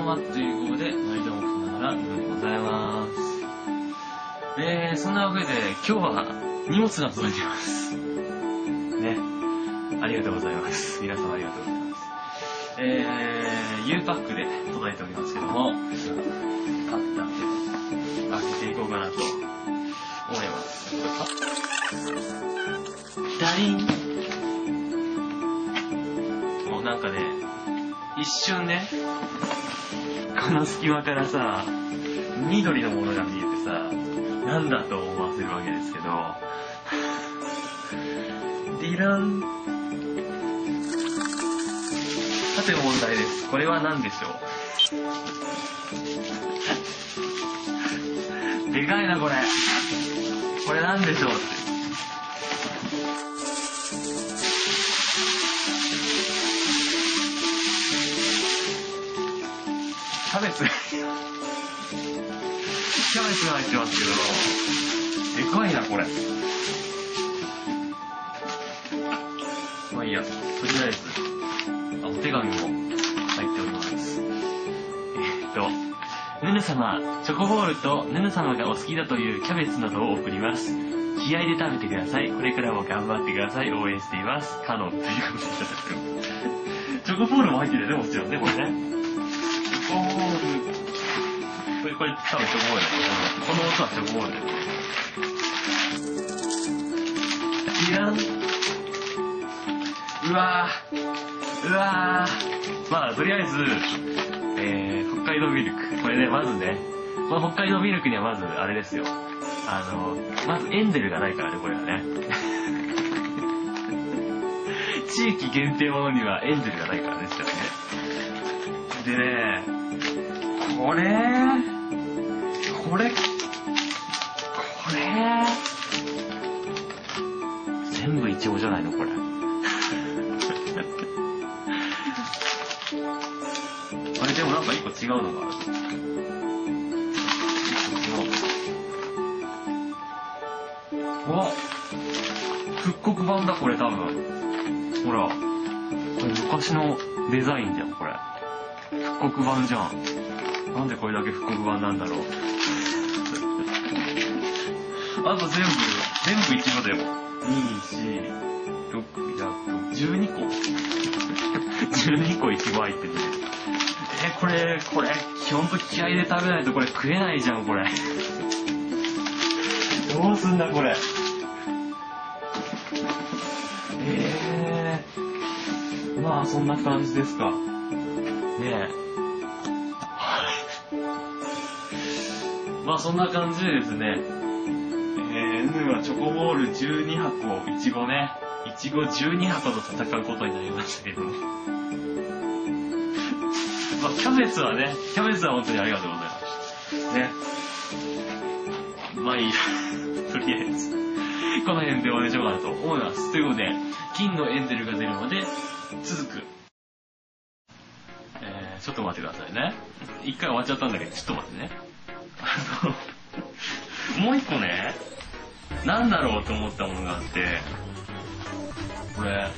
んはということで、毎度おきながらでございます。えー、そんなわけで、今日は荷物が届いています。ね。ありがとうございます。皆様ありがとうございます。えー、U パックで届いておりますけども、買ったんで、開けていこうかなと思います。ダリンもうなんかね、一瞬ね、この隙間からさ、緑のものが見えてさ、なんだと思わせるわけですけど、ディラン。さて問題です。これは何でしょう？でかいな、これ。これ何でしょうって。ツ。キャベツが入ってますけど、でかいな、これ。まあいいや、とりあえず、あ、お手紙も入っております。えっと、ヌヌ様、チョコボールとヌヌ様がお好きだというキャベツなどを送ります。気合で食べてください。これからも頑張ってください。応援しています。カノンということでいただく。チョコボールも入ってるよね、もちろんね、これね。これ、これ多分チョコボール。この音はチョコボール。いらん。うわぁ。うわぁ。まあ、とりあえず、えー、北海道ミルク。これね、まずね、この北海道ミルクにはまず、あれですよ。あの、まずエンデルがないからね、これはね。地域限定ものにはエンデルがないからね、したらね。でね、これ、これ、これ、全部イチゴじゃないの、これ。あれ、でもなんか一個違うのがある。わ復刻版だ、これ多分。ほら。これ昔のデザインじゃん、これ。復刻版じゃん。なんでこれだけ復刻版なんだろう。あと全部、全部イチゴだよ。2、4、6、やっと、12個 ?12 個イチゴ入ってて。え、これ、これ、ほんと気合で食べないとこれ食えないじゃん、これ。どうすんだ、これ。えー。まあ、そんな感じですか。ねえ。まあ、そんな感じでですね。えー、N はチョコボール12箱、いちごね。いちご12箱と戦うことになりましたけども。まあ、キャベツはね、キャベツは本当にありがとうございました。ね。まあいいや。とりあえず、この辺で終わりにしようかなと思います。ということで、金のエンゼルが出るまで続く。えー、ちょっと待ってくださいね。一回終わっちゃったんだけど、ちょっと待ってね。もう一個ね、なんだろうと思ったものがあって、これ、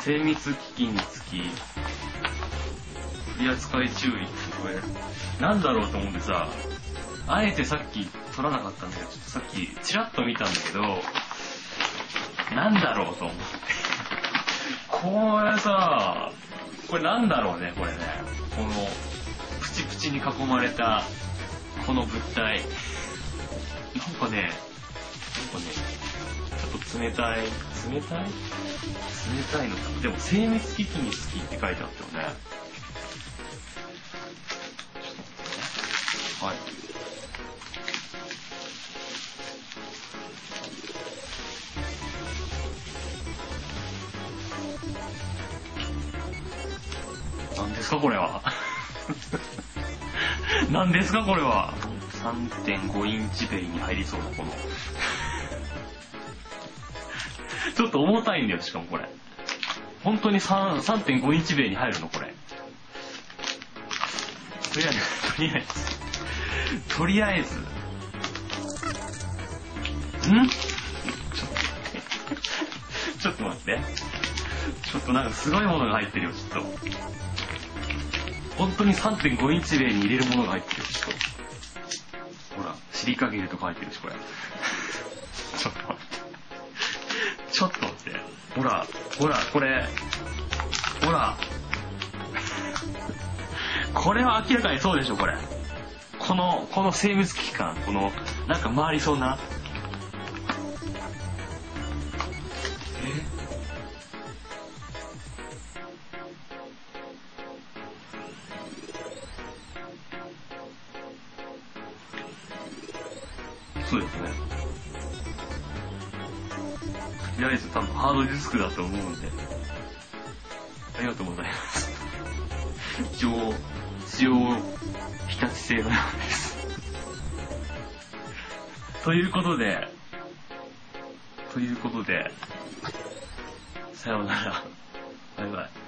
精密機器につき、取扱い注意ってこれ、なんだろうと思ってさ、あえてさっき撮らなかったんだけど、ちょっとさっきチラッと見たんだけど、なんだろうと思って。これさ、これなんだろうね、これね。この、プチプチに囲まれた、この物体。なんかね、なんかね、ちょっと冷たい、冷たい？冷たいのかなでも精密機器に好きって書いてあったよね。はい。何ですかこれは。何ですかこれは？3.5インチベイに入りそうなこの。ちょっと重たいんだよ、しかもこれ。本当に3 3.5インチベイに入るのこれ。とりあえず、とりあえず。とりあえず。ん？ちょっと待って。ちょっと待って。ちょっとなんかすごいものが入ってるよ、ちょっと。本当に3.5インチ米に入れるものが入ってるし、ほら、シリカゲルとか入ってるし、これ。ちょっと待って。ちょっと待って。ほら、ほら、これ、ほら。これは明らかにそうでしょ、これ。この、この精密機関、この、なんか回りそうな。そうですね。とりあえず多分ハードディスクだと思うんで。ありがとうございます。一応、一応、日立製のようです。ということで、ということで、さようなら。バイバイ。